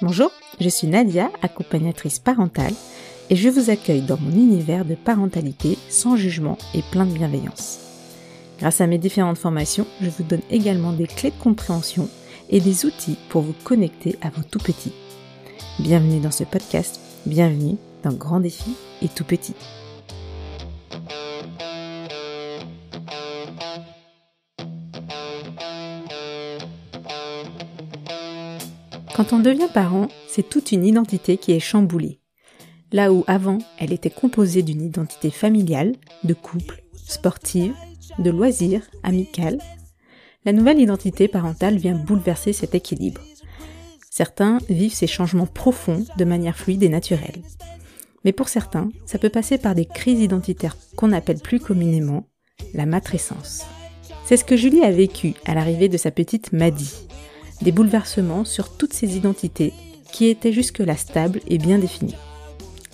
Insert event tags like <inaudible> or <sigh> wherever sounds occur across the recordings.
Bonjour, je suis Nadia, accompagnatrice parentale, et je vous accueille dans mon univers de parentalité sans jugement et plein de bienveillance. Grâce à mes différentes formations, je vous donne également des clés de compréhension et des outils pour vous connecter à vos tout petits. Bienvenue dans ce podcast, bienvenue dans Grand Défi et Tout Petit. Quand on devient parent, c'est toute une identité qui est chamboulée. Là où avant, elle était composée d'une identité familiale, de couple, sportive, de loisirs, amicale, la nouvelle identité parentale vient bouleverser cet équilibre. Certains vivent ces changements profonds de manière fluide et naturelle. Mais pour certains, ça peut passer par des crises identitaires qu'on appelle plus communément la matrescence. C'est ce que Julie a vécu à l'arrivée de sa petite Maddy des bouleversements sur toutes ses identités qui étaient jusque-là stables et bien définies.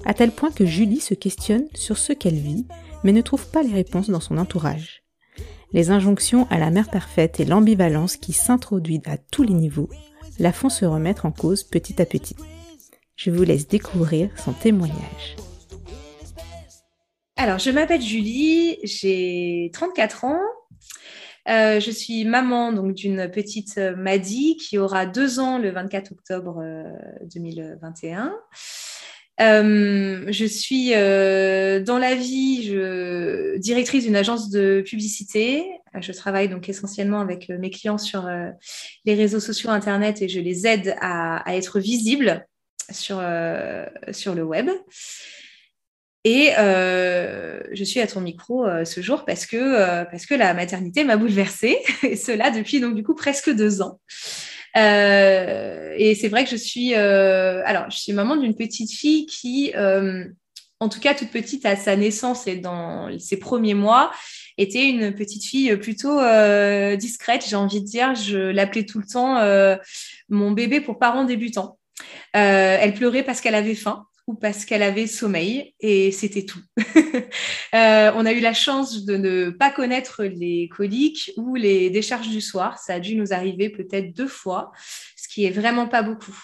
À tel point que Julie se questionne sur ce qu'elle vit, mais ne trouve pas les réponses dans son entourage. Les injonctions à la mère parfaite et l'ambivalence qui s'introduisent à tous les niveaux la font se remettre en cause petit à petit. Je vous laisse découvrir son témoignage. Alors, je m'appelle Julie, j'ai 34 ans, euh, je suis maman donc d'une petite euh, Maddy qui aura deux ans le 24 octobre 2021. Euh, je suis dans la vie je, directrice d'une agence de publicité. Je travaille donc essentiellement avec mes clients sur les réseaux sociaux Internet et je les aide à, à être visibles sur, sur le web. Et euh, je suis à ton micro euh, ce jour parce que, euh, parce que la maternité m'a bouleversée, <laughs> et cela depuis donc du coup presque deux ans. et c'est vrai que je suis, alors je suis maman d'une petite fille qui, en tout cas toute petite à sa naissance et dans ses premiers mois, était une petite fille plutôt discrète, j'ai envie de dire. Je l'appelais tout le temps mon bébé pour parents débutants. elle pleurait parce qu'elle avait faim ou parce qu'elle avait sommeil et c'était tout. <laughs> Euh, on a eu la chance de ne pas connaître les coliques ou les décharges du soir. Ça a dû nous arriver peut-être deux fois, ce qui est vraiment pas beaucoup.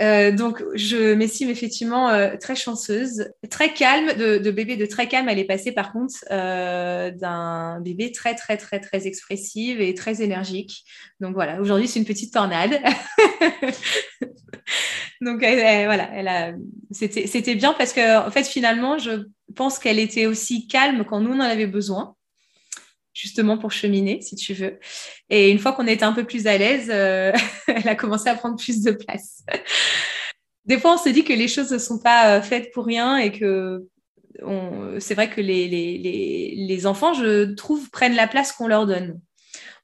Euh, donc, je m'estime effectivement euh, très chanceuse, très calme, de, bébé de très calme. Elle est passée par contre d'un bébé très, très, très, très expressive et très énergique. Donc voilà, aujourd'hui, c'est une petite tornade. <laughs> Donc voilà, elle a, c'était, bien parce que en fait finalement, je pense qu'elle était aussi calme quand nous on en avait besoin, justement pour cheminer, si tu veux. Et une fois qu'on était un peu plus à l'aise, euh, <laughs> elle a commencé à prendre plus de place. Des fois, on se dit que les choses ne sont pas euh, faites pour rien et que c'est vrai que les enfants, je trouve, prennent la place qu'on leur donne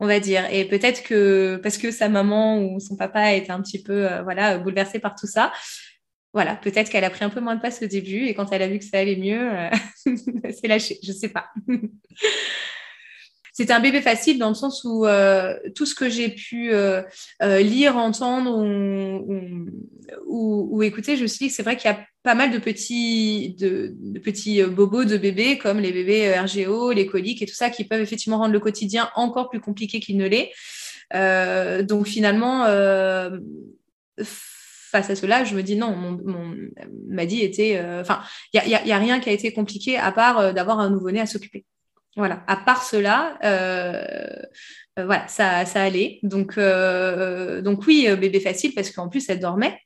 on va dire. Et peut-être que parce que sa maman ou son papa était un petit peu euh, voilà bouleversé par tout ça, voilà, peut-être qu'elle a pris un peu moins de place au début et quand elle a vu que ça allait mieux, euh, <laughs> c'est lâché, je sais pas. C'était un bébé facile dans le sens où euh, tout ce que j'ai pu lire, entendre ou, écouter, je me suis dit que c'est vrai qu'il y a pas mal de petits, de, petits euh, bobos de bébés, comme les bébés euh, RGO, les coliques et tout ça, qui peuvent effectivement rendre le quotidien encore plus compliqué qu'il ne l'est. Euh, donc finalement, face à cela, je me dis non, mon, mon m'a dit était, enfin, il n'y a, y a, rien qui a été compliqué à part d'avoir un nouveau-né à s'occuper. Voilà. À part cela, voilà, ça, ça allait. Donc, donc oui, bébé facile parce qu'en plus elle dormait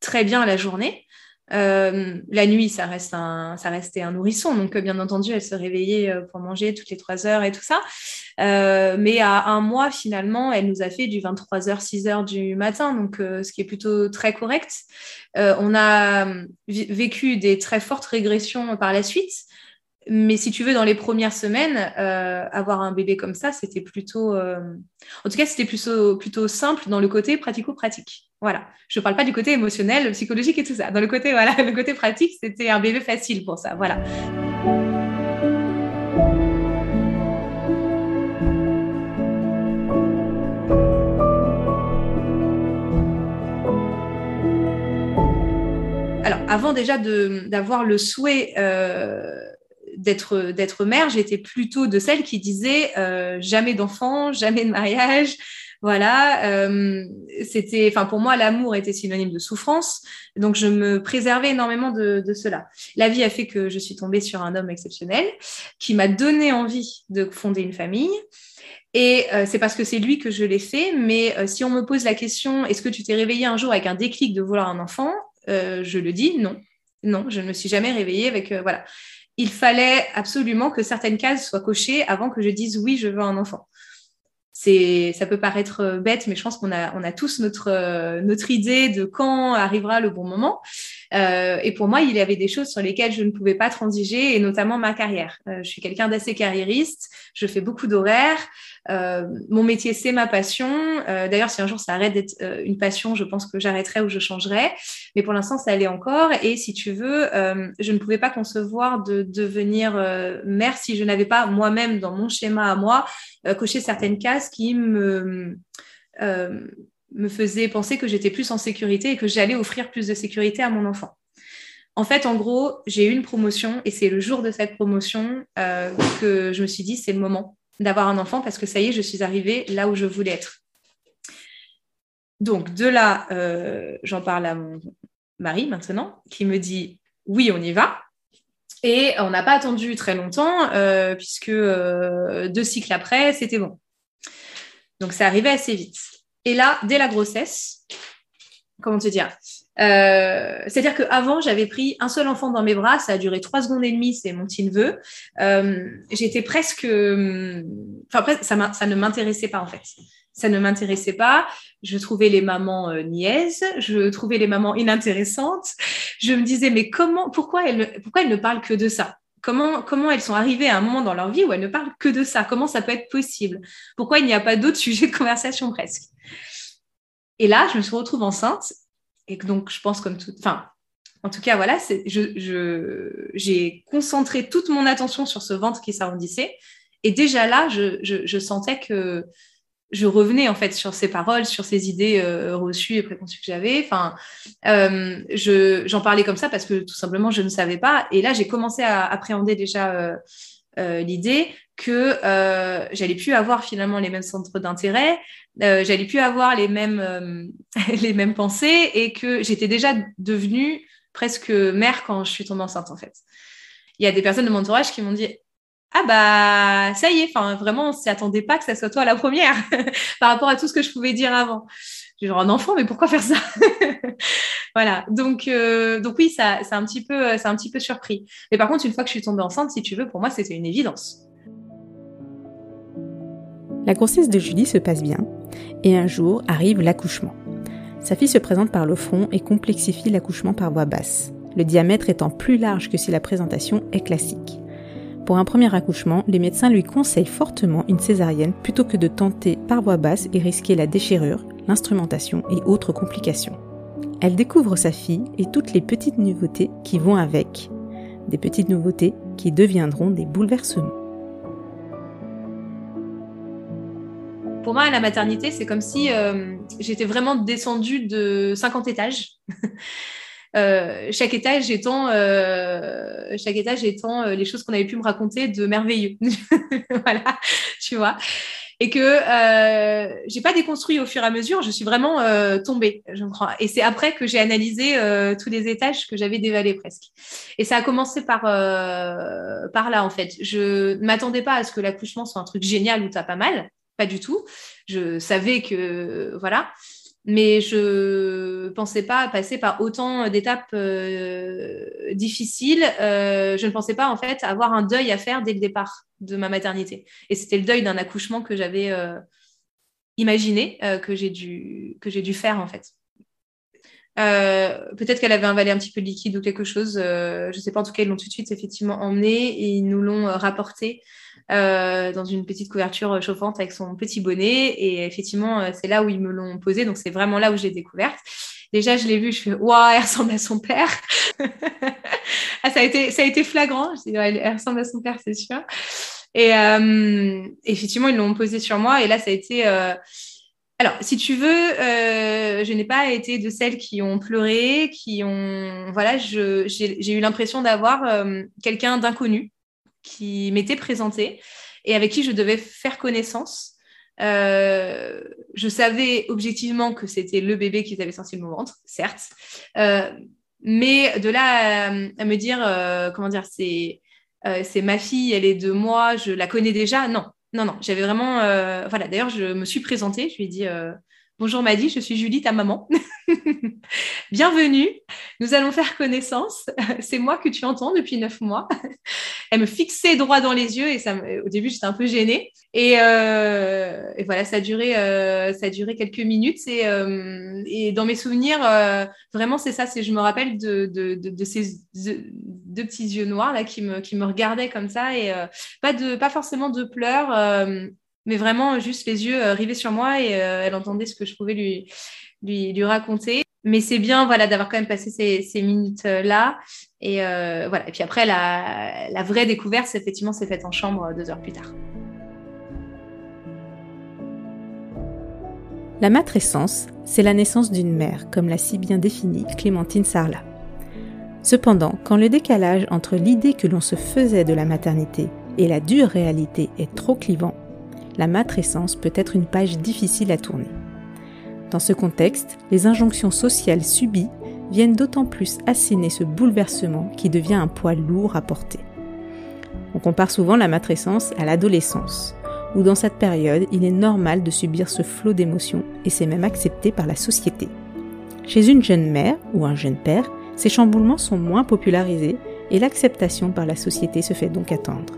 très bien la journée. Euh, la nuit, ça, reste un, restait un nourrisson, donc euh, bien entendu, elle se réveillait euh, pour manger toutes les trois heures et tout ça. mais à un mois, finalement, elle nous a fait du 23h, 6h du matin, donc ce qui est plutôt très correct. on a vécu des très fortes régressions par la suite, mais si tu veux, dans les premières semaines, avoir un bébé comme ça, c'était plutôt, en tout cas, c'était plutôt, plutôt simple dans le côté pratico-pratique. Voilà. Je ne parle pas du côté émotionnel, psychologique et tout ça. Dans le côté, voilà, <laughs> le côté pratique, c'était un bébé facile pour ça. Voilà. Alors, avant déjà d'avoir le souhait euh, d'être mère, j'étais plutôt de celle qui disait euh, jamais d'enfant, jamais de mariage, Voilà, c'était, enfin pour moi, l'amour était synonyme de souffrance, donc je me préservais énormément de, cela. La vie a fait que je suis tombée sur un homme exceptionnel qui m'a donné envie de fonder une famille. Et euh, c'est parce que c'est lui que je l'ai fait. Mais euh, si on me pose la question, est-ce que tu t'es réveillé un jour avec un déclic de vouloir un enfant? Euh, Je le dis, non. Non, je ne me suis jamais réveillée avec... voilà. Il fallait absolument que certaines cases soient cochées avant que je dise oui, je veux un enfant. C'est, ça peut paraître bête, mais je pense qu'on a, on a tous notre, notre idée de quand arrivera le bon moment. Euh, et pour moi, il y avait des choses sur lesquelles je ne pouvais pas transiger, et notamment ma carrière. Euh, je suis quelqu'un d'assez carriériste, je fais beaucoup d'horaires. Euh, mon métier, c'est ma passion. Euh, d'ailleurs, si un jour ça arrête d'être euh, une passion, je pense que j'arrêterai ou je changerai. Mais pour l'instant, ça allait encore. Et si tu veux, je ne pouvais pas concevoir de devenir mère si je n'avais pas moi-même, dans mon schéma à moi, coché certaines cases qui me me faisait penser que j'étais plus en sécurité et que j'allais offrir plus de sécurité à mon enfant. En fait, en gros, j'ai eu une promotion et c'est le jour de cette promotion que je me suis dit, c'est le moment d'avoir un enfant parce que ça y est, je suis arrivée là où je voulais être. Donc, de là, euh, j'en parle à mon mari maintenant, qui me dit, oui, on y va. Et on n'a pas attendu très longtemps, euh, puisque deux cycles après, c'était bon. Donc, ça arrivait assez vite. Et là, dès la grossesse, comment te dire? Euh, C'est-à-dire qu'avant, j'avais pris un seul enfant dans mes bras, ça a duré trois secondes et demie, c'est mon petit neveu. Euh, j'étais presque, enfin ça, ne m'intéressait pas en fait. Ça ne m'intéressait pas. Je trouvais les mamans euh, niaises, je trouvais les mamans inintéressantes. Je me disais mais comment, pourquoi elles, pourquoi elles ne parlent que de ça? Comment, comment elles sont arrivées à un moment dans leur vie où elles ne parlent que de ça? Comment ça peut être possible? Pourquoi il n'y a pas d'autres <laughs> sujets de conversation presque? Et là, je me suis retrouvée enceinte. Et donc, je pense comme tout... Enfin, en tout cas, voilà, j'ai concentré toute mon attention sur ce ventre qui s'arrondissait. Et déjà là, je, sentais que je revenais en fait sur ces paroles, sur ces idées euh, reçues et préconçues que j'avais. Enfin, euh, j'en parlais comme ça parce que tout simplement je ne savais pas. Et là, j'ai commencé à appréhender déjà euh l'idée que euh, j'allais plus avoir finalement les mêmes centres d'intérêt, j'allais plus avoir les mêmes <laughs> les mêmes pensées et que j'étais déjà devenue presque mère quand je suis tombée enceinte en fait. Il y a des personnes de mon entourage qui m'ont dit ah bah ça y est, enfin vraiment on s'y attendait pas que ça soit toi la première <laughs> par rapport à tout ce que je pouvais dire avant. J'ai genre un enfant, mais pourquoi faire ça? <laughs> Voilà. Donc euh, donc oui, ça c'est un petit peu c'est un petit peu surpris. Mais par contre, une fois que je suis tombée enceinte, si tu veux, pour moi c'était une évidence. La grossesse de Julie se passe bien et un jour arrive l'accouchement. Sa fille se présente par le front et complexifie l'accouchement par voie basse, le diamètre étant plus large que si la présentation est classique. Pour un premier accouchement, les médecins lui conseillent fortement une césarienne plutôt que de tenter par voie basse et risquer la déchirure, l'instrumentation et autres complications. Elle découvre sa fille et toutes les petites nouveautés qui vont avec. Des petites nouveautés qui deviendront des bouleversements. Pour moi, la maternité, c'est comme si euh, j'étais vraiment descendue de 50 étages. <laughs> Euh, chaque étage étant, euh, chaque étage étant les choses qu'on avait pu me raconter de merveilleux. <laughs> voilà, tu vois. Et que j'ai pas déconstruit au fur et à mesure, je suis vraiment tombée, je crois. Et c'est après que j'ai analysé tous les étages que j'avais dévalés presque. Et ça a commencé par par là en fait. Je ne m'attendais pas à ce que l'accouchement soit un truc génial où t'as pas mal, pas du tout. Je savais que voilà mais je pensais pas passer par autant d'étapes euh, difficiles. Euh, je ne pensais pas en fait avoir un deuil à faire dès le départ de ma maternité. Et c'était le deuil d'un accouchement que j'avais euh, imaginé, que j'ai dû que dû faire en fait. Peut-être qu'elle avait avalé un petit peu de liquide ou quelque chose. je ne sais pas. En tout cas, ils l'ont tout de suite effectivement emmené et ils nous l'ont rapporté. Euh, dans une petite couverture chauffante avec son petit bonnet. Et effectivement, euh, c'est là où ils me l'ont posé. Donc, c'est vraiment là où j'ai découverte. Déjà, je l'ai vu, je fais Waouh, elle ressemble à son père. <laughs> ah, ça, a été, ça a été flagrant. Je dis, elle, ressemble à son père, c'est sûr. Et euh, effectivement, ils l'ont posé sur moi. Et là, ça a été. Alors, si tu veux, je n'ai pas été de celles qui ont pleuré, qui ont. Voilà, j'ai eu l'impression d'avoir quelqu'un d'inconnu qui m'était présenté et avec qui je devais faire connaissance. je savais objectivement que c'était le bébé qu'ils avaient sorti de mon ventre, certes. mais de là à, me dire, comment dire, c'est c'est ma fille, elle est de moi, je la connais déjà. Non, non, non. J'avais vraiment. voilà, d'ailleurs, je me suis présentée. Je lui ai dit Bonjour Maddy, je suis Julie, ta maman. <laughs> Bienvenue, nous allons faire connaissance. <laughs> C'est moi que tu entends depuis neuf mois. <laughs> Elle me fixait droit dans les yeux et ça, au début j'étais un peu gênée. Et, euh, voilà, ça a duré, euh, ça a duré quelques minutes. Et, euh, dans mes souvenirs, vraiment c'est ça. C'est je me rappelle de, ces deux petits yeux noirs là qui me, regardaient comme ça et pas de, pas forcément de pleurs mais vraiment juste les yeux rivés sur moi et elle entendait ce que je pouvais lui, lui, raconter. Mais c'est bien voilà, d'avoir quand même passé ces, minutes-là. Et euh, voilà. Et puis après, la, vraie découverte, effectivement, s'est faite en chambre deux heures plus tard. La matrescence, c'est la naissance d'une mère, comme l'a si bien défini Clémentine Sarlat. Cependant, quand le décalage entre l'idée que l'on se faisait de la maternité et la dure réalité est trop clivant, la matrescence peut être une page difficile à tourner. Dans ce contexte, les injonctions sociales subies viennent d'autant plus asséner ce bouleversement qui devient un poids lourd à porter. On compare souvent la matrescence à l'adolescence, où dans cette période, il est normal de subir ce flot d'émotions et c'est même accepté par la société. Chez une jeune mère ou un jeune père, ces chamboulements sont moins popularisés et l'acceptation par la société se fait donc attendre.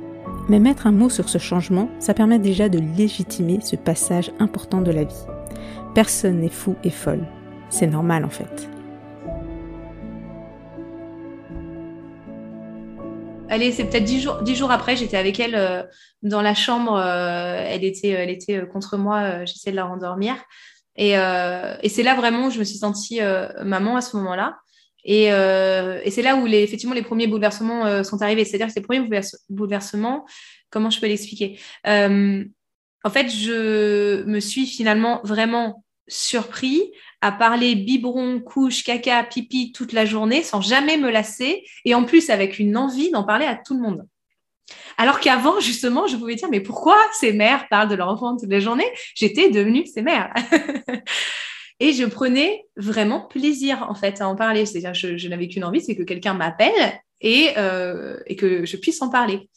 Mais mettre un mot sur ce changement, ça permet déjà de légitimer ce passage important de la vie. Personne n'est fou et folle. C'est normal en fait. Allez, c'est peut-être dix jours, après, j'étais avec elle euh, dans la chambre. Euh, elle était, elle était euh, contre moi. J'essayais de la rendormir. Et, c'est là vraiment où je me suis sentie maman à ce moment-là. Euh, et, c'est là où les, effectivement les premiers bouleversements euh, sont arrivés. C'est-à-dire que ces premiers bouleversements, comment je peux l'expliquer? Euh, En fait, je me suis finalement vraiment surpris à parler biberon, couche, caca, pipi toute la journée sans jamais me lasser et en plus avec une envie d'en parler à tout le monde. Alors qu'avant, justement, je pouvais dire, mais pourquoi ces mères parlent de leur enfant toute la journée? J'étais devenue ces mères. <laughs> Et je prenais vraiment plaisir, en fait, à en parler. C'est-à-dire, je, je n'avais qu'une envie, c'est que quelqu'un m'appelle et, euh, et, que je puisse en parler.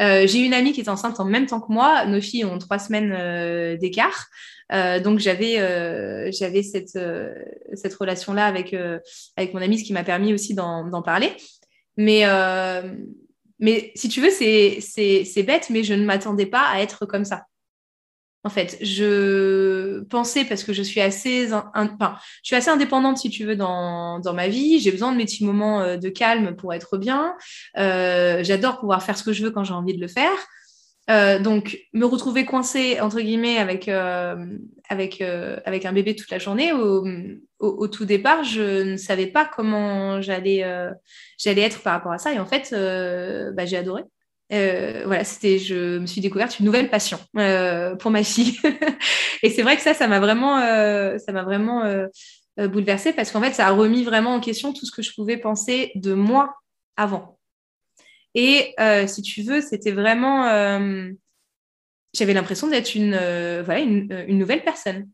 Euh, j'ai une amie qui est enceinte en même temps que moi. Nos filles ont trois semaines euh, d'écart. Euh, donc, j'avais cette, cette relation-là avec, avec mon amie, ce qui m'a permis aussi d'en parler. Mais, mais si tu veux, c'est bête, mais je ne m'attendais pas à être comme ça. En fait, je pensais parce que je suis assez, enfin, je suis assez indépendante si tu veux dans, dans ma vie. J'ai besoin de mes petits moments euh, de calme pour être bien. Euh, j'adore pouvoir faire ce que je veux quand j'ai envie de le faire. Euh, donc, me retrouver coincée entre guillemets avec avec avec un bébé toute la journée. Au, au, tout départ, je ne savais pas comment j'allais j'allais être par rapport à ça. Et en fait, bah, j'ai adoré. Euh, voilà, c'était, je me suis découverte une nouvelle passion euh, pour ma fille. <laughs> et c'est vrai que ça, ça m'a vraiment, euh, ça m'a vraiment bouleversée parce qu'en fait, ça a remis vraiment en question tout ce que je pouvais penser de moi avant. Et si tu veux, c'était vraiment, j'avais l'impression d'être une, voilà, une, nouvelle personne.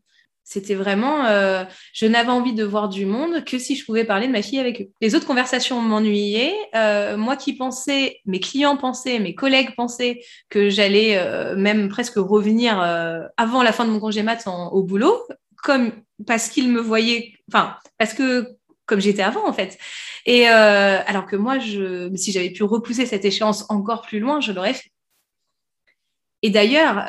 C'était vraiment, euh, je n'avais envie de voir du monde que si je pouvais parler de ma fille avec eux. Les autres conversations m'ennuyaient. Euh, moi qui pensais, mes clients pensaient, mes collègues pensaient que j'allais euh, même presque revenir avant la fin de mon congé mat au boulot, comme parce qu'ils me voyaient, enfin parce que comme j'étais avant en fait. Et alors que moi, je, si j'avais pu repousser cette échéance encore plus loin, je l'aurais fait. Et d'ailleurs,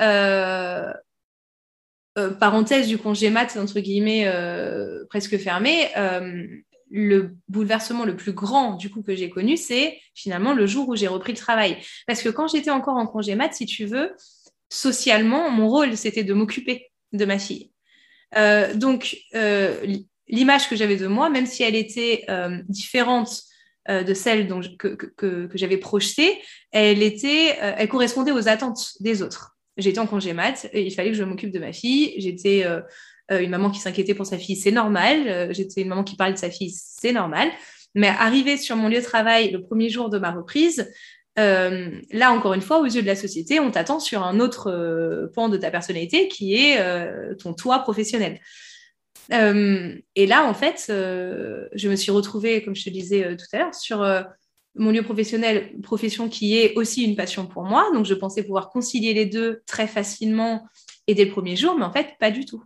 euh, parenthèse du congé mat, entre guillemets, euh, presque fermé, euh, le bouleversement le plus grand du coup que j'ai connu, c'est finalement le jour où j'ai repris le travail. Parce que quand j'étais encore en congé mat, si tu veux, socialement, mon rôle, c'était de m'occuper de ma fille. donc, l'image que j'avais de moi, même si elle était différente de celle que, j'avais projetée, elle, elle correspondait aux attentes des autres j'étais en congé mat il fallait que je m'occupe de ma fille. J'étais euh, euh, une maman qui s'inquiétait pour sa fille, c'est normal. Euh, j'étais une maman qui parlait de sa fille, c'est normal. Mais arrivé sur mon lieu de travail le premier jour de ma reprise, là, encore une fois, aux yeux de la société, on t'attend sur un autre pan de ta personnalité qui est ton toit professionnel. et là, en fait, je me suis retrouvée, comme je te disais tout à l'heure, sur mon lieu professionnel, profession qui est aussi une passion pour moi. Donc, je pensais pouvoir concilier les deux très facilement et dès le premier jour, mais en fait, pas du tout.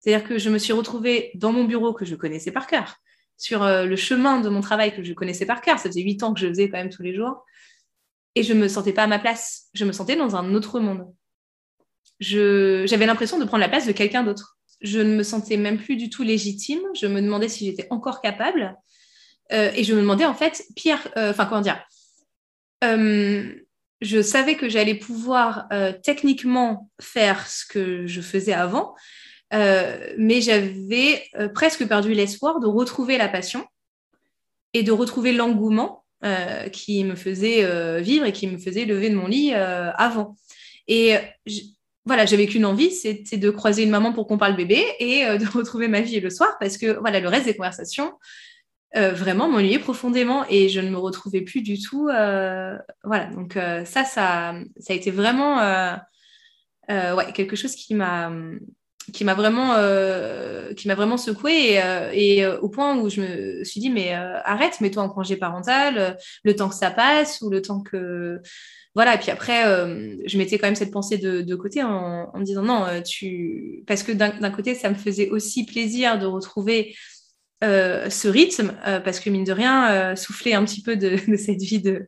C'est-à-dire que je me suis retrouvée dans mon bureau que je connaissais par cœur, sur euh, le chemin de mon travail que je connaissais par cœur. Ça faisait huit ans que je faisais quand même tous les jours. Et je ne me sentais pas à ma place. Je me sentais dans un autre monde. J'avais l'impression de prendre la place de quelqu'un d'autre. Je ne me sentais même plus du tout légitime. Je me demandais si j'étais encore capable. Euh, et je me demandais en fait, pire, euh, enfin comment dire, euh, je savais que j'allais pouvoir techniquement faire ce que je faisais avant, mais j'avais presque perdu l'espoir de retrouver la passion et de retrouver l'engouement qui me faisait vivre et qui me faisait lever de mon lit avant. Et voilà, j'avais qu'une envie, c'était de croiser une maman pour qu'on parle bébé et de <laughs> retrouver ma vie le soir parce que voilà, le reste des conversations, euh, vraiment m'ennuyer profondément et je ne me retrouvais plus du tout. Euh, voilà, donc euh, ça, ça, ça a été vraiment ouais, quelque chose qui m'a qui m'a vraiment qui m'a vraiment secoué et, au point où je me suis dit mais arrête mets-toi en congé parental le temps que ça passe ou le temps que voilà et puis après je mettais quand même cette pensée de, côté en, en, me disant non tu parce que d'un côté ça me faisait aussi plaisir de retrouver euh, ce rythme, euh, parce que mine de rien, euh, souffler un petit peu de, <laughs> cette vie de,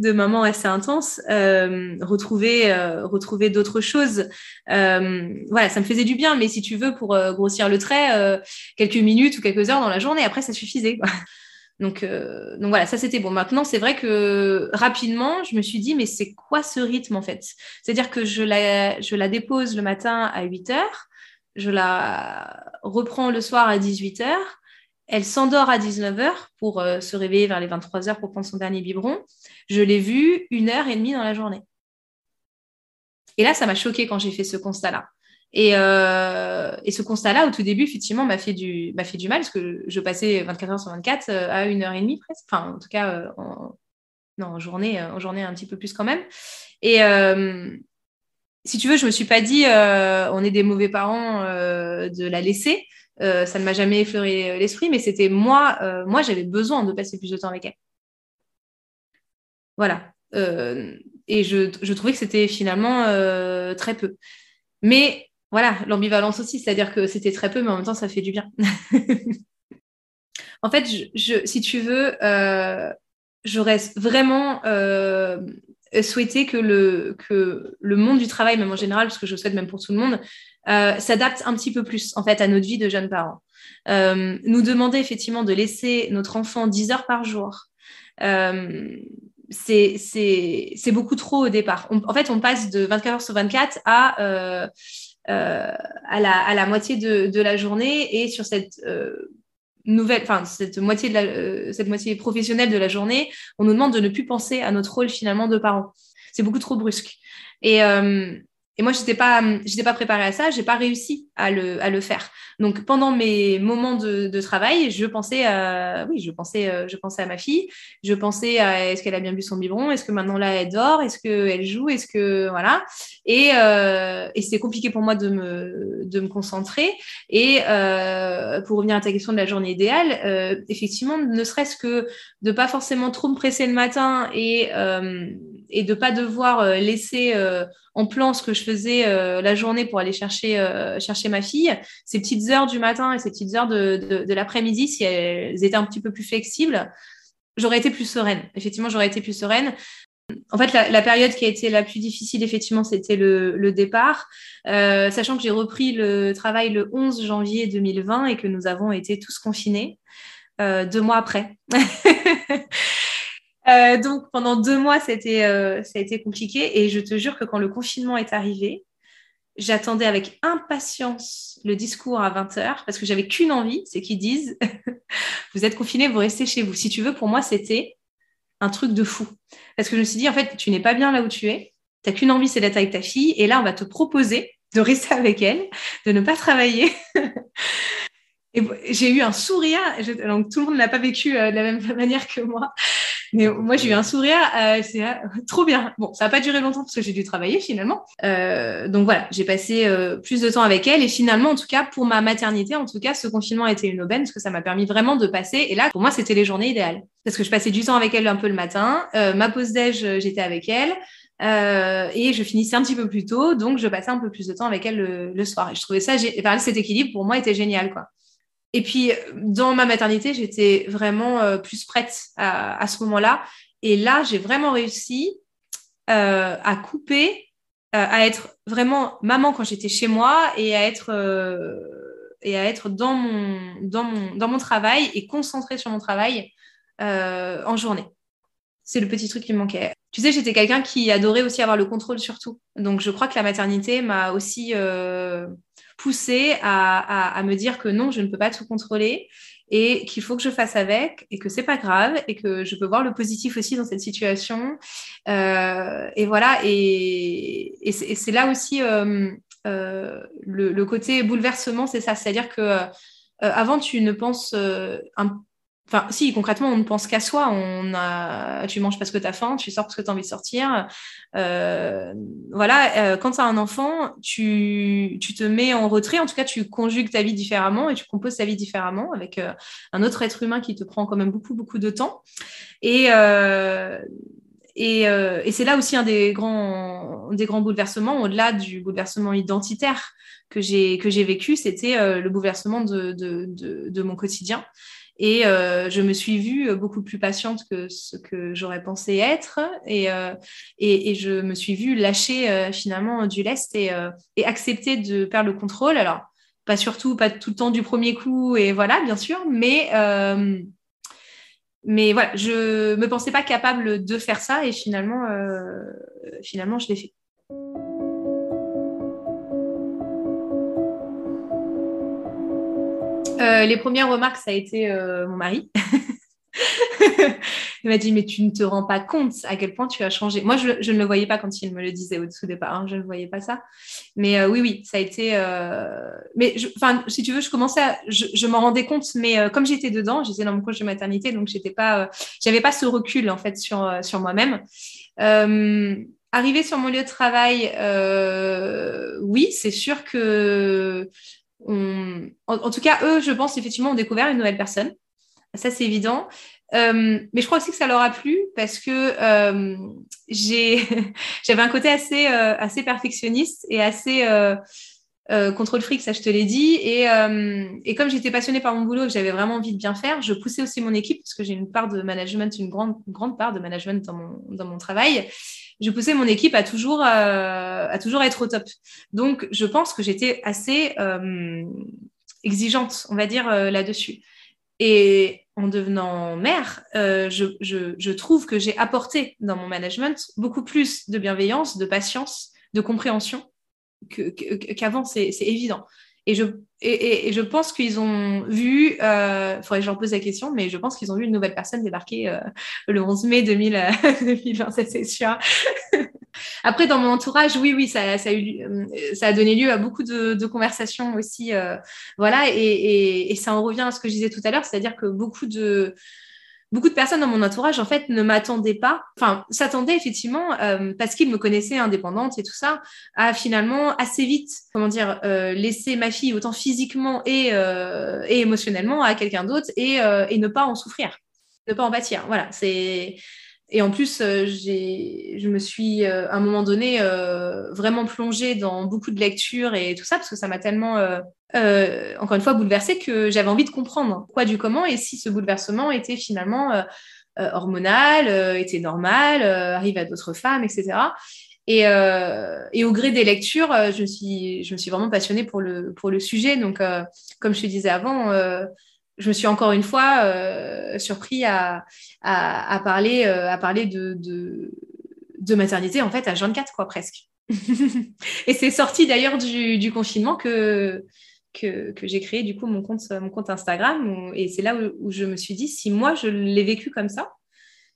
de, maman assez intense, retrouver, retrouver d'autres choses. voilà, ça me faisait du bien, mais si tu veux, pour grossir le trait, quelques minutes ou quelques heures dans la journée, après, ça suffisait. <laughs> Donc, donc voilà, ça c'était bon. Maintenant, c'est vrai que rapidement, je me suis dit, mais c'est quoi ce rythme en fait? C'est-à-dire que je la, je la dépose le matin à 8 heures, je la reprends le soir à 18 heures, elle s'endort à 19h pour euh, se réveiller vers les 23h pour prendre son dernier biberon. Je l'ai vue une heure et demie dans la journée. Et là, ça m'a choqué quand j'ai fait ce constat-là. Et, euh, ce constat-là, au tout début, effectivement, m'a fait, du, mal parce que je passais 24 heures sur 24 euh, à une heure et demie presque. Enfin, en tout cas, en, non, en journée, en journée un petit peu plus quand même. Et si tu veux, je me suis pas dit, on est des mauvais parents de la laisser. Euh, ça ne m'a jamais effleuré euh, l'esprit, mais c'était moi, euh, moi j'avais besoin de passer plus de temps avec elle. Voilà. et je, trouvais que c'était finalement très peu. Mais voilà, l'ambivalence aussi, c'est-à-dire que c'était très peu, mais en même temps, ça fait du bien. <laughs> en fait, je, si tu veux, j'aurais vraiment souhaité que le, que le monde du travail, même en général, parce que je souhaite même pour tout le monde, euh, s'adapte un petit peu plus en fait à notre vie de jeunes parents. Euh, nous demander effectivement de laisser notre enfant 10 heures par jour, euh, c'est beaucoup trop au départ. en fait, on passe de 24 heures sur 24 à, euh, euh, à, la, à, la, moitié de, de, la journée et sur cette nouvelle, enfin cette moitié de la, cette moitié professionnelle de la journée, on nous demande de ne plus penser à notre rôle finalement de parent. C'est beaucoup trop brusque. Et, et moi, je n'étais pas, pas préparée à ça, je n'ai pas réussi à le, à le faire. Donc, pendant mes moments de, de travail, je pensais, à, oui, je pensais, euh, je pensais à ma fille, je pensais à est-ce qu'elle a bien bu son biberon, est-ce que maintenant là elle dort, est-ce qu'elle joue, est-ce que voilà. Et, euh, et c'était compliqué pour moi de me, de me concentrer. Et euh, pour revenir à ta question de la journée idéale, euh, effectivement, ne serait-ce que de pas forcément trop me presser le matin et euh, et de pas devoir laisser en plan ce que je faisais euh, la journée pour aller chercher, euh, chercher ma fille, ces petites heures du matin et ces petites heures de, de, l'après-midi, si elles étaient un petit peu plus flexibles, j'aurais été plus sereine. Effectivement, j'aurais été plus sereine. En fait, la, période qui a été la plus difficile, effectivement, c'était le, départ, euh, sachant que j'ai repris le travail le 11 janvier 2020 et que nous avons été tous confinés deux mois après. <laughs> Euh, donc pendant deux mois, c'était, euh, ça a été compliqué. Et je te jure que quand le confinement est arrivé, j'attendais avec impatience le discours à 20h parce que j'avais qu'une envie, c'est qu'ils disent <laughs> vous êtes confinés, vous restez chez vous. Si tu veux, pour moi, c'était un truc de fou. Parce que je me suis dit, en fait, tu n'es pas bien là où tu es. Tu n'as qu'une envie, c'est d'être avec ta fille. Et là, on va te proposer de rester <laughs> avec elle, de ne pas travailler. <laughs> Et j'ai eu un sourire, donc tout le monde n'a pas vécu euh, de la même manière que moi. Mais moi, j'ai eu un sourire, euh, c'est euh, <laughs> trop bien. Bon, ça n'a pas duré longtemps parce que j'ai dû travailler finalement. Euh, donc voilà, j'ai passé plus de temps avec elle et finalement, en tout cas, pour ma maternité, en tout cas, ce confinement a été une aubaine parce que ça m'a permis vraiment de passer. Et là, pour moi, c'était les journées idéales parce que je passais du temps avec elle un peu le matin. ma pause déj, j'étais avec elle. et je finissais un petit peu plus tôt, donc je passais un peu plus de temps avec elle le, soir. Et je trouvais ça, enfin, cet équilibre pour moi était génial, quoi. Et puis, dans ma maternité, j'étais vraiment euh, plus prête à, ce moment-là. Et là, j'ai vraiment réussi euh, à couper, euh, à être vraiment maman quand j'étais chez moi et à être, et à être dans, mon, dans, mon, dans mon travail et concentrée sur mon travail en journée. C'est le petit truc qui me manquait. Tu sais, j'étais quelqu'un qui adorait aussi avoir le contrôle sur tout. Donc, je crois que la maternité m'a aussi poussé à, me dire que non, je ne peux pas tout contrôler et qu'il faut que je fasse avec et que c'est pas grave et que je peux voir le positif aussi dans cette situation. Euh, et voilà, et, c'est là aussi euh, euh, le, côté bouleversement, c'est ça, c'est-à-dire que avant tu ne penses un Si, concrètement, on ne pense qu'à soi. On a... Tu manges parce que tu as faim, tu sors parce que tu as envie de sortir. Euh, voilà, euh, quand tu as un enfant, tu... tu, te mets en retrait. En tout cas, tu conjugues ta vie différemment et tu composes ta vie différemment avec euh, un autre être humain qui te prend quand même beaucoup, beaucoup de temps. Et, et, c'est là aussi un des grands, des grands bouleversements, au-delà du bouleversement identitaire que j'ai vécu, c'était le bouleversement de, de mon quotidien. Et euh, je me suis vue beaucoup plus patiente que ce que j'aurais pensé être. Et, euh, et, je me suis vue lâcher euh, finalement du lest et, et, accepter de perdre le contrôle. Alors, pas surtout, pas tout le temps du premier coup, et voilà, bien sûr, mais, mais voilà, je me pensais pas capable de faire ça et finalement, finalement je l'ai fait. Euh, les premières remarques, ça a été euh, mon mari. <laughs> il m'a dit, mais tu ne te rends pas compte à quel point tu as changé. Moi, je, ne le voyais pas quand il me le disait au tout départ. Hein, je ne voyais pas ça. Mais euh, oui, oui, ça a été. Mais enfin, si tu veux, je commençais à. Je, m'en rendais compte, mais comme j'étais dedans, j'étais dans mon projet de maternité, donc j'étais pas. Pas ce recul en fait sur sur moi-même. arrivé sur mon lieu de travail, oui, c'est sûr que en, tout cas, eux, je pense, effectivement, ont découvert une nouvelle personne. Ça, c'est évident. Euh, mais je crois aussi que ça leur a plu parce que euh, <laughs> j'avais un côté assez, euh, perfectionniste et assez contrôle fric, ça je te l'ai dit. Et, et comme j'étais passionnée par mon boulot et que j'avais vraiment envie de bien faire, je poussais aussi mon équipe parce que j'ai une part de management, une grande, grande part de management dans mon, dans mon travail je poussais mon équipe à toujours, euh, à toujours être au top. Donc, je pense que j'étais assez euh, exigeante, on va dire, euh, là-dessus. Et en devenant mère, je, je, trouve que j'ai apporté dans mon management beaucoup plus de bienveillance, de patience, de compréhension qu'avant, c'est évident. Et je, et, je pense qu'ils ont vu, euh, faudrait que je leur pose la question, mais je pense qu'ils ont vu une nouvelle personne débarquer euh, le 11 mai 2000, 2020, <laughs> c'est sûr. <laughs> Après, dans mon entourage, oui, oui, ça, ça, a, eu, euh, ça a donné lieu à beaucoup de, de conversations aussi. voilà, et, et, ça en revient à ce que je disais tout à l'heure, c'est-à-dire que beaucoup de, beaucoup de personnes dans mon entourage, en fait, ne m'attendaient pas, enfin, s'attendaient effectivement, euh, parce qu'ils me connaissaient indépendante et tout ça, à finalement assez vite, comment dire, euh, laisser ma fille autant physiquement et, euh, et émotionnellement à quelqu'un d'autre et, et ne pas en souffrir, ne pas en bâtir. Voilà, c'est et en plus, je me suis à un moment donné vraiment plongée dans beaucoup de lectures et tout ça, parce que ça m'a tellement, encore une fois, bouleversée que j'avais envie de comprendre quoi du comment et si ce bouleversement était finalement hormonal, était normal, arrive à d'autres femmes, etc. Et, au gré des lectures, je, me suis, je me suis vraiment passionnée pour le, pour le sujet. Donc, comme je te disais avant, je me suis encore une fois euh, surpris à, parler, à parler euh, de, maternité en fait à 24 quoi presque. <laughs> et c'est sorti d'ailleurs du, confinement que, que, j'ai créé du coup mon compte, Instagram et c'est là où, je me suis dit si moi je l'ai vécu comme ça,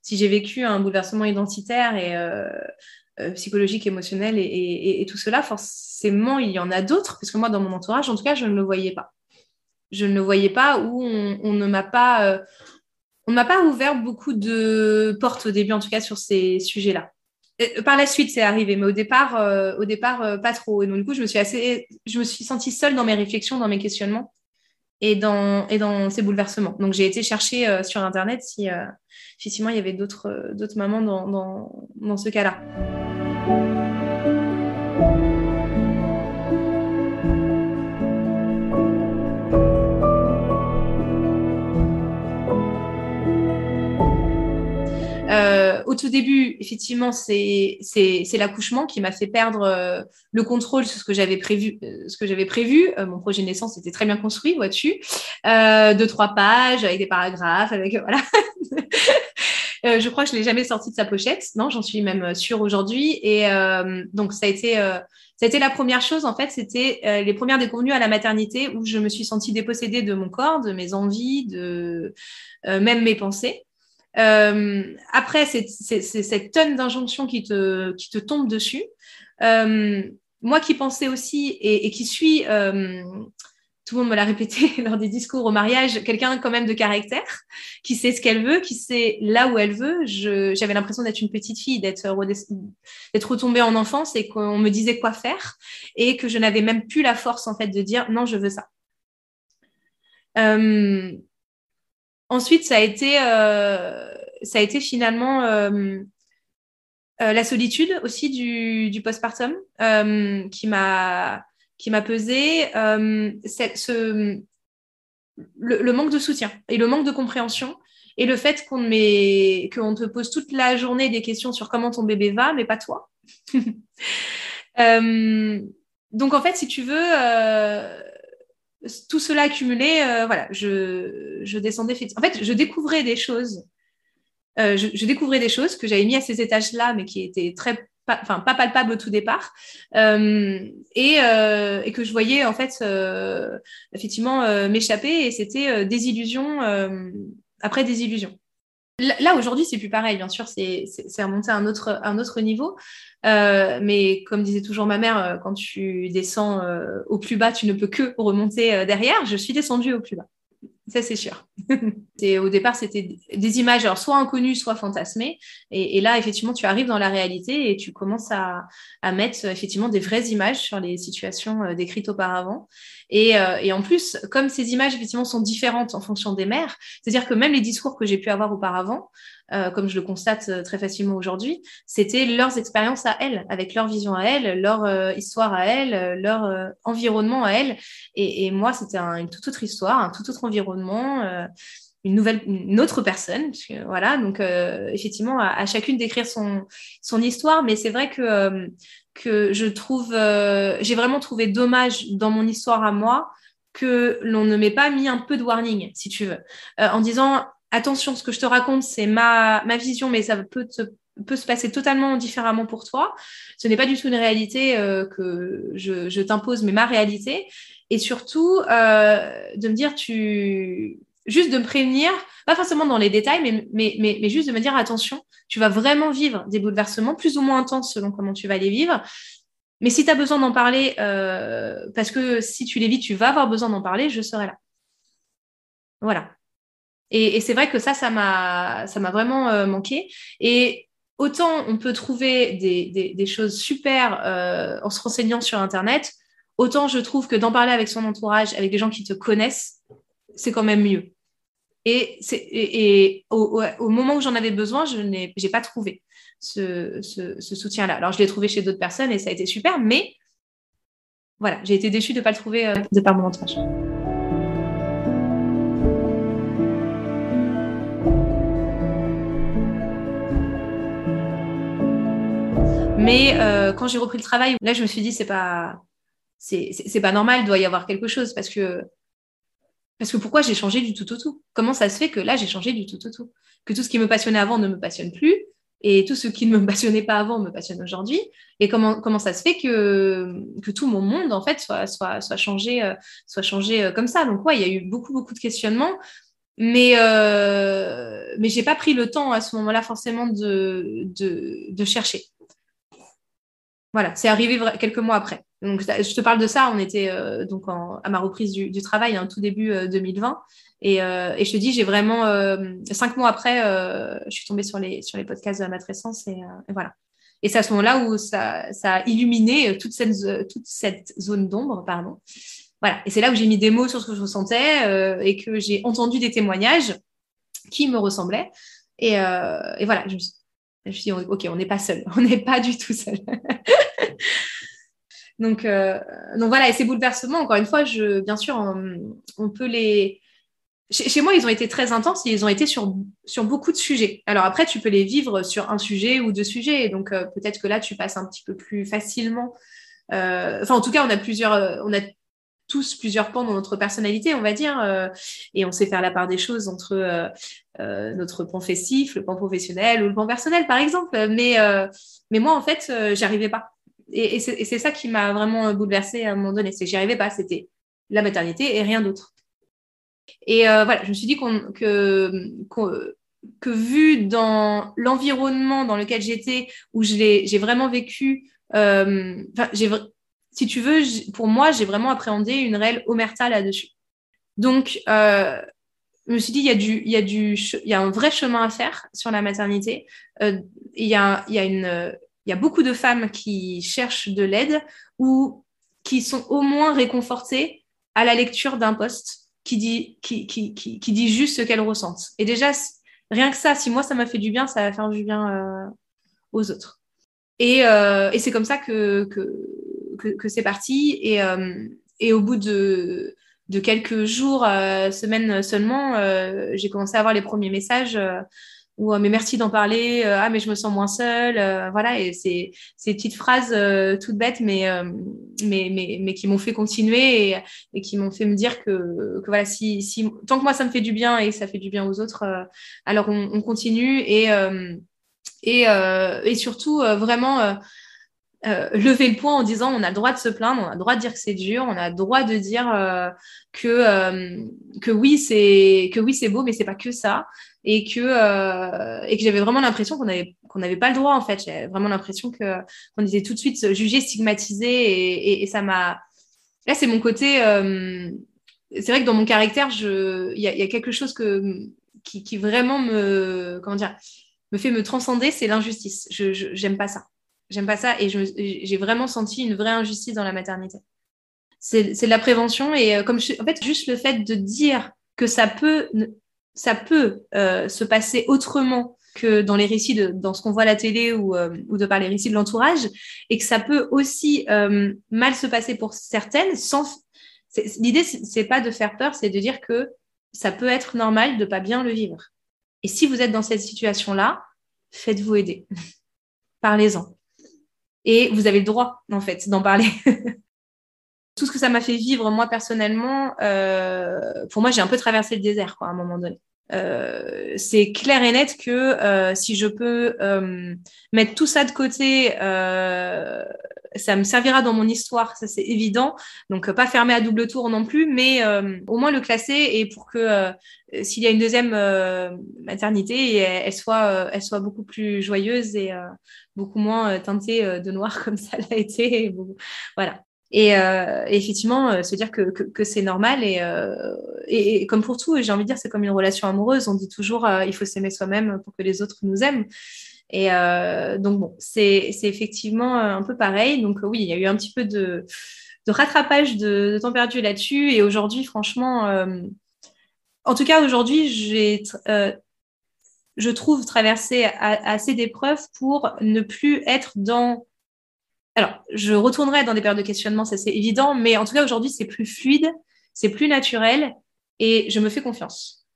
si j'ai vécu un bouleversement identitaire et euh, psychologique, émotionnel et, tout cela, forcément il y en a d'autres parce que moi dans mon entourage en tout cas je ne le voyais pas je ne le voyais pas ou euh, on ne m'a pas ouvert beaucoup de portes au début, en tout cas sur ces sujets-là. Par la suite, c'est arrivé, mais au départ, au départ, pas trop. Et donc, du coup, je me suis assez, je me suis sentie seule dans mes réflexions, dans mes questionnements et dans, et dans ces bouleversements. Donc, j'ai été chercher sur Internet si effectivement il y avait d'autres, d'autres mamans dans, dans, dans ce cas-là. Au tout début, effectivement, c'est l'accouchement qui m'a fait perdre euh, le contrôle sur ce que j'avais prévu. Euh, prévu. mon projet de naissance était très bien construit, vois-tu. deux, trois pages avec des paragraphes, avec voilà. <laughs> je crois que je l'ai jamais sorti de sa pochette. Non, j'en suis même sûre aujourd'hui. Et donc, ça a été ça a été la première chose, en fait, c'était les premières déconvenues à la maternité où je me suis sentie dépossédée de mon corps, de mes envies, de même mes pensées. Euh, après, c'est cette tonne d'injonctions qui te, qui tombe dessus. Euh, moi qui pensais aussi et, qui suis, euh, tout le monde me l'a répété <laughs> lors des discours au mariage, quelqu'un quand même de caractère, qui sait ce qu'elle veut, qui sait là où elle veut. J'avais l'impression d'être une petite fille, d'être retombée en enfance et qu'on me disait quoi faire et que je n'avais même plus la force en fait de dire non, je veux ça. Euh, Ensuite, ça a été, euh, ça a été finalement euh, euh, la solitude aussi du, du postpartum qui m'a qui m'a pesé. ce, le, manque de soutien et le manque de compréhension et le fait qu'on qu'on te pose toute la journée des questions sur comment ton bébé va, mais pas toi. <laughs> donc en fait, si tu veux, tout cela accumulé, euh, voilà, je, descendais. En fait, je découvrais des choses. Euh, je, découvrais des choses que j'avais mis à ces étages-là, mais qui étaient très, pas palpables au tout départ, euh, et, et, que je voyais en fait effectivement m'échapper, et c'était des illusions après des illusions. Là, aujourd'hui, c'est plus pareil, bien sûr, c'est remonté à un autre, niveau. Euh, mais comme disait toujours ma mère, euh, quand tu descends euh, au plus bas, tu ne peux que remonter derrière. Je suis descendue au plus bas. Ça, c'est sûr. <laughs> au départ, c'était des images, soit inconnues, soit fantasmées. Et, là, effectivement, tu arrives dans la réalité et tu commences à, à, mettre effectivement des vraies images sur les situations décrites auparavant. Et, et, en plus, comme ces images, effectivement, sont différentes en fonction des mères, c'est-à-dire que même les discours que j'ai pu avoir auparavant, euh, comme je le constate euh, très facilement aujourd'hui, c'était leurs expériences à elles, avec leur vision à elles, leur euh, histoire à elles, leur environnement à elles. Et, moi, c'était une toute autre histoire, un tout autre environnement. une nouvelle, une autre personne, voilà. Donc effectivement, à, chacune d'écrire son son histoire, mais c'est vrai que que je trouve, j'ai vraiment trouvé dommage dans mon histoire à moi que l'on ne m'ait pas mis un peu de warning, si tu veux, en disant attention, ce que je te raconte, c'est ma, ma vision, mais ça peut, peut se passer totalement différemment pour toi. Ce n'est pas du tout une réalité euh, que je, je t'impose, mais ma réalité. Et surtout, euh, de me dire, tu juste de me prévenir, pas forcément dans les détails, mais, mais, mais, juste de me dire, attention, tu vas vraiment vivre des bouleversements, plus ou moins intenses selon comment tu vas les vivre. Mais si tu as besoin d'en parler, euh, parce que si tu les vis, tu vas avoir besoin d'en parler, je serai là. Voilà. Et, c'est vrai que ça, ça m'a, ça m'a vraiment euh, manqué. Et autant on peut trouver des, des, choses super euh, en se renseignant sur Internet, autant je trouve que d'en parler avec son entourage, avec des gens qui te connaissent, c'est quand même mieux. Et, et, au, moment où j'en avais besoin, je n'ai pas trouvé ce, ce, soutien-là. Alors, je l'ai trouvé chez d'autres personnes et ça a été super, mais voilà, j'ai été déçue de ne pas le trouver euh, de par mon entourage. Mais euh, quand j'ai repris le travail, là, je me suis dit, c'est pas, pas normal, il doit y avoir quelque chose parce que, parce que pourquoi j'ai changé du tout au tout? Comment ça se fait que là, j'ai changé du tout au tout? Que tout ce qui me passionnait avant ne me passionne plus et tout ce qui ne me <laughs> passionnait pas avant me passionne aujourd'hui Et comment, comment ça se fait que, que tout mon monde, en fait, soit, soit, soit changé, euh, soit changé euh, comme ça? Donc, ouais, il y a eu beaucoup, beaucoup de questionnements. Mais, euh, mais j'ai pas pris le temps à ce moment-là forcément de, de, de chercher. Voilà, c'est arrivé quelques mois après. Donc, je te parle de ça. On était donc à ma reprise du, travail, hein, tout début 2020. Et, et, je te dis, j'ai vraiment cinq mois après, je suis tombée sur les podcasts de la matrescence et, voilà. Et c'est à ce moment-là où ça, ça, a illuminé toute cette, zone d'ombre, pardon. Voilà. Et c'est là où j'ai mis des mots sur ce que je ressentais et que j'ai entendu des témoignages qui me ressemblaient. Et, euh, et voilà, je me, suis, je me, suis, dit, OK, on n'est pas seul. <laughs> On n'est pas du tout seul. <laughs> donc, euh, donc voilà, et ces bouleversements, encore une fois, je, bien sûr, on, peut les... Chez, moi, ils ont été très intenses et ils ont été sur, sur beaucoup de sujets. Alors après, tu peux les vivre sur un sujet ou deux sujets. Et donc, euh, peut-être que là, tu passes un petit peu plus facilement. Enfin, en tout cas, on a plusieurs, on a tous plusieurs pans dans notre personnalité, on va dire, euh, et on sait faire la part des choses entre euh, euh, notre pan festif, le pan professionnel ou le pan personnel, par exemple. Mais, mais moi, en fait, j'y arrivais pas. Et, c'est ça qui m'a vraiment bouleversée à un moment donné, c'est que j'y arrivais pas. C'était la maternité et rien d'autre. Et voilà, je me suis dit que, que vu dans l'environnement dans lequel j'étais, où j'ai vraiment vécu, j'ai si tu veux, pour moi, j'ai vraiment appréhendé une réelle omerta là-dessus. Donc, euh, je me suis dit, il y, a du, il, y a du, il y a un vrai chemin à faire sur la maternité. Euh, il, y a, il, y a une, il y a beaucoup de femmes qui cherchent de l'aide ou qui sont au moins réconfortées à la lecture d'un poste qui dit, qui, qui, qui, qui dit juste ce qu'elles ressentent. Et déjà, rien que ça, si moi, ça m'a fait du bien, ça va faire du bien euh, aux autres. Et, euh, et c'est comme ça que, que que, c'est parti. Et, et, au bout de, de quelques jours, euh, semaines seulement, euh, j'ai commencé à avoir les premiers messages ou mais merci d'en parler, ah mais je me sens moins seule, voilà, et c'est ces petites phrases toutes bêtes, mais, mais, mais, mais qui m'ont fait continuer et, et qui m'ont fait me dire que, que, voilà, si, si, tant que moi ça me fait du bien et ça fait du bien aux autres, alors on, on, continue et, et, et surtout vraiment euh, lever le point en disant on a le droit de se plaindre, on a le droit de dire que c'est dur, on a le droit de dire euh, que, euh, que oui c'est que oui c'est beau mais c'est pas que ça. Et que et que j'avais vraiment l'impression qu'on avait qu'on n'avait pas le droit en fait. J'avais vraiment l'impression que qu'on était tout de suite jugé stigmatisé et, et, ça m'a là c'est mon côté c'est vrai que dans mon caractère il y, a quelque chose que qui, vraiment me comment dire me fait me transcender c'est l'injustice. Je j'aime pas ça J'aime pas ça et j'ai vraiment senti une vraie injustice dans la maternité. C'est de la prévention et euh, comme en fait juste le fait de dire que ça peut ça peut euh, se passer autrement que dans les récits de dans ce qu'on voit à la télé ou, euh, ou de par les récits de l'entourage et que ça peut aussi mal se passer pour certaines sans l'idée c'est pas de faire peur c'est de dire que ça peut être normal de pas bien le vivre. Et si vous êtes dans cette situation là faites-vous aider. <laughs> Parlez-en et vous avez le droit, en fait, d'en parler. <laughs> Tout ce que ça m'a fait vivre, moi, personnellement, euh, pour moi, j'ai un peu traversé le désert, quoi, à un moment donné. Euh, c'est clair et net que euh, si je peux mettre tout ça de côté, ça me servira dans mon histoire, ça c'est évident. Donc pas fermer à double tour non plus, mais au moins le classer et pour que s'il y a une deuxième maternité, elle, soit, elle soit beaucoup plus joyeuse et beaucoup moins teintée de noir <laughs> comme ça l'a été. voilà. Et, euh, effectivement, euh, se dire que, c'est normal et, euh, et, et, comme pour tout, j'ai envie de dire, c'est comme une relation amoureuse. On dit toujours, euh, il faut s'aimer soi-même pour que les autres nous aiment. Et euh, donc bon, c'est effectivement un peu pareil. Donc oui, il y a eu un petit peu de, rattrapage de, de temps perdu là-dessus. Et aujourd'hui, franchement, en tout cas aujourd'hui, j'ai je trouve traverser assez d'épreuves pour ne plus être dans alors, je retournerai dans des périodes de questionnement, ça c'est évident, mais en tout cas aujourd'hui c'est plus fluide, c'est plus naturel et je me fais confiance.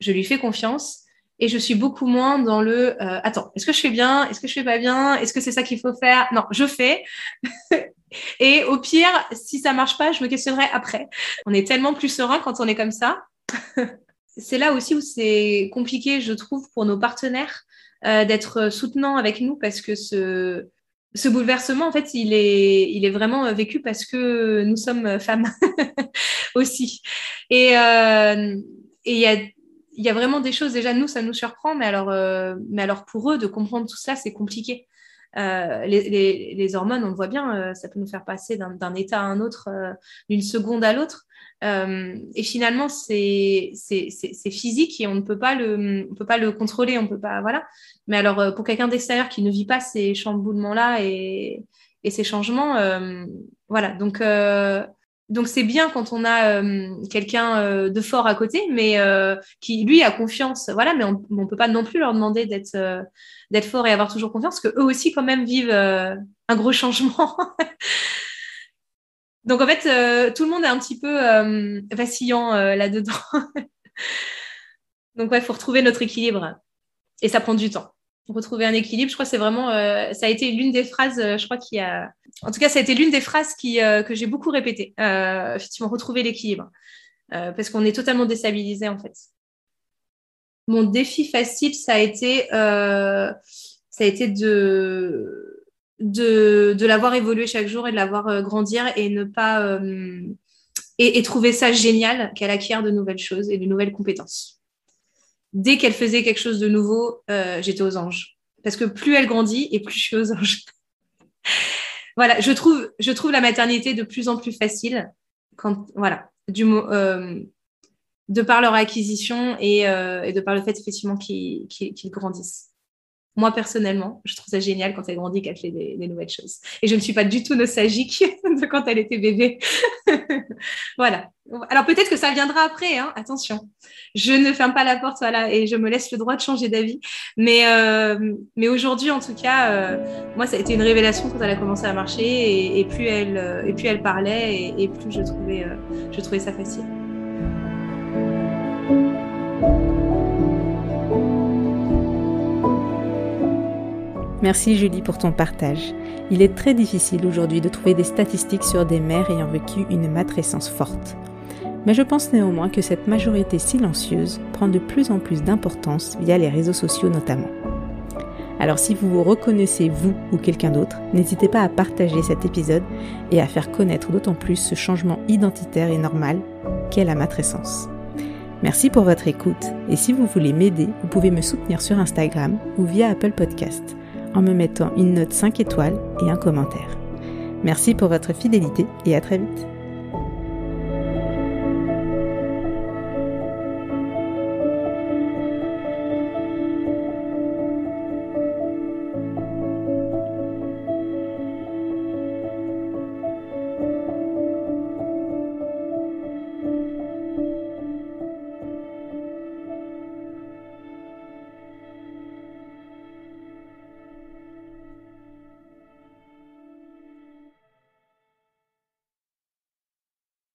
Je lui fais confiance et je suis beaucoup moins dans le euh, attends, est-ce que je fais bien? Est-ce que je fais pas bien? Est-ce que c'est ça qu'il faut faire? Non, je fais. <laughs> et au pire, si ça marche pas, je me questionnerai après. On est tellement plus serein quand on est comme ça. <laughs> c'est là aussi où c'est compliqué, je trouve, pour nos partenaires euh, d'être soutenants avec nous parce que ce ce bouleversement, en fait, il est, il est vraiment euh, vécu parce que nous sommes euh, femmes <laughs> aussi. Et euh, il y, a, y a vraiment des choses, déjà, nous, ça nous surprend, mais alors, mais alors pour eux, de comprendre tout ça, c'est compliqué. les, hormones, on le voit bien, ça peut nous faire passer d'un état à un autre, d'une seconde à l'autre. et finalement, c'est physique et on ne peut pas le, on peut pas le contrôler, on peut pas, voilà. Mais alors, pour quelqu'un d'extérieur qui ne vit pas ces chamboulements-là et, et, ces changements, voilà. Donc, donc c'est bien quand on a euh, quelqu'un euh, de fort à côté, mais euh, qui lui a confiance. Voilà, mais on ne peut pas non plus leur demander d'être d'être fort et avoir toujours confiance, parce qu'eux aussi quand même vivent un gros changement. <laughs> Donc en fait, tout le monde est un petit peu vacillant là-dedans. <laughs> Donc ouais, faut retrouver notre équilibre. Et ça prend du temps retrouver un équilibre. Je crois que c'est vraiment, ça a été l'une des phrases, je crois qu'il y a, en tout cas, ça a été l'une des phrases qui, euh, que j'ai beaucoup répétées. effectivement, retrouver l'équilibre, parce qu'on est totalement déstabilisé en fait. Mon défi facile, ça a été, ça a été de, de, l'avoir évolué chaque jour et de l'avoir grandir et ne pas et, et trouver ça génial qu'elle acquiert de nouvelles choses et de nouvelles compétences dès qu'elle faisait quelque chose de nouveau, euh, j'étais aux anges. Parce que plus elle grandit et plus je suis aux anges. Voilà, je trouve, je trouve la maternité de plus en plus facile quand, voilà, du euh, de par leur acquisition et, euh, et, de par le fait effectivement qu'ils grandissent moi personnellement, je trouve ça génial quand elle grandit qu'elle fait des, nouvelles choses. Et je ne suis pas du tout nostalgique <laughs> de quand elle était bébé. <laughs> voilà. Alors peut-être que ça viendra après, hein. attention. Je ne ferme pas la porte, voilà, et je me laisse le droit de changer d'avis. Mais, euh, mais aujourd'hui, en tout cas, euh, moi, ça a été une révélation quand elle a commencé à marcher, et, plus elle, euh, et plus elle parlait, et, plus je trouvais, je trouvais ça facile. Merci Julie pour ton partage. Il est très difficile aujourd'hui de trouver des statistiques sur des mères ayant vécu une matrescence forte. Mais je pense néanmoins que cette majorité silencieuse prend de plus en plus d'importance via les réseaux sociaux notamment. Alors si vous vous reconnaissez vous ou quelqu'un d'autre, n'hésitez pas à partager cet épisode et à faire connaître d'autant plus ce changement identitaire et normal qu'est la matrescence. Merci pour votre écoute et si vous voulez m'aider, vous pouvez me soutenir sur Instagram ou via Apple Podcast en me mettant une note 5 étoiles et un commentaire. Merci pour votre fidélité et à très vite.